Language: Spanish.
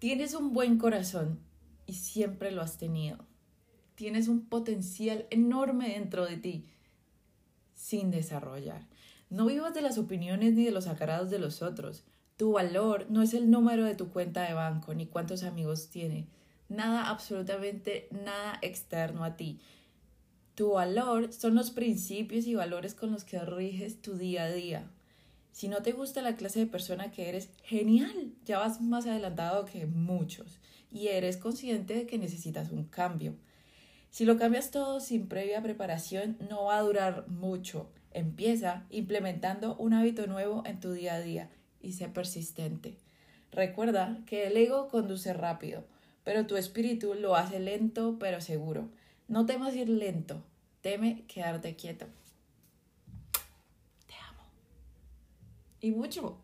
Tienes un buen corazón y siempre lo has tenido. Tienes un potencial enorme dentro de ti sin desarrollar. No vivas de las opiniones ni de los acarrados de los otros. Tu valor no es el número de tu cuenta de banco ni cuántos amigos tiene. Nada, absolutamente nada externo a ti. Tu valor son los principios y valores con los que riges tu día a día. Si no te gusta la clase de persona que eres, genial, ya vas más adelantado que muchos y eres consciente de que necesitas un cambio. Si lo cambias todo sin previa preparación, no va a durar mucho. Empieza implementando un hábito nuevo en tu día a día y sé persistente. Recuerda que el ego conduce rápido, pero tu espíritu lo hace lento pero seguro. No temas ir lento, teme quedarte quieto. Y mucho.